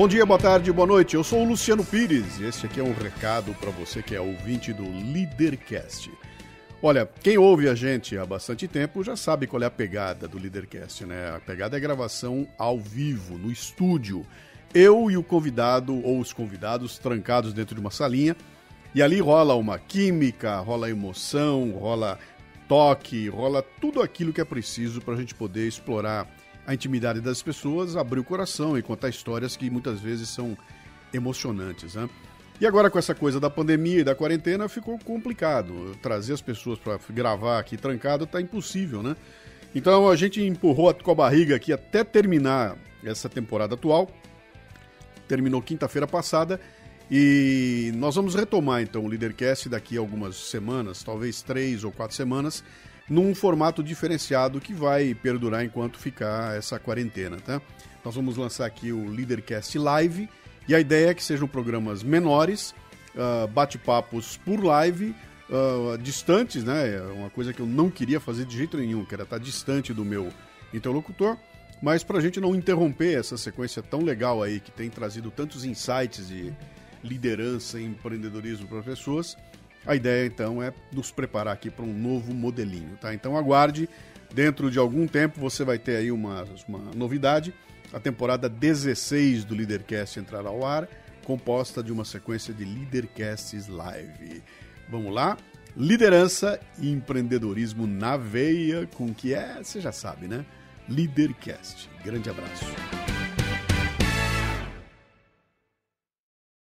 Bom dia, boa tarde, boa noite. Eu sou o Luciano Pires e este aqui é um recado para você que é ouvinte do Leadercast. Olha, quem ouve a gente há bastante tempo já sabe qual é a pegada do Leadercast, né? A pegada é a gravação ao vivo, no estúdio. Eu e o convidado ou os convidados trancados dentro de uma salinha e ali rola uma química, rola emoção, rola toque, rola tudo aquilo que é preciso para a gente poder explorar a intimidade das pessoas, abrir o coração e contar histórias que muitas vezes são emocionantes. Né? E agora com essa coisa da pandemia e da quarentena ficou complicado. Trazer as pessoas para gravar aqui trancado está impossível, né? Então a gente empurrou com a barriga aqui até terminar essa temporada atual. Terminou quinta-feira passada e nós vamos retomar então o Leadercast daqui a algumas semanas, talvez três ou quatro semanas, num formato diferenciado que vai perdurar enquanto ficar essa quarentena, tá? Nós vamos lançar aqui o Leadercast Live e a ideia é que sejam programas menores, uh, bate-papos por live, uh, distantes, né? É uma coisa que eu não queria fazer de jeito nenhum, que era estar distante do meu interlocutor, mas para a gente não interromper essa sequência tão legal aí que tem trazido tantos insights de liderança e empreendedorismo para pessoas, a ideia então é nos preparar aqui para um novo modelinho, tá? Então aguarde, dentro de algum tempo você vai ter aí uma, uma novidade. A temporada 16 do Leadercast entrará ao ar, composta de uma sequência de Leadercasts Live. Vamos lá? Liderança e empreendedorismo na veia, com que é, você já sabe, né? Leadercast. Grande abraço.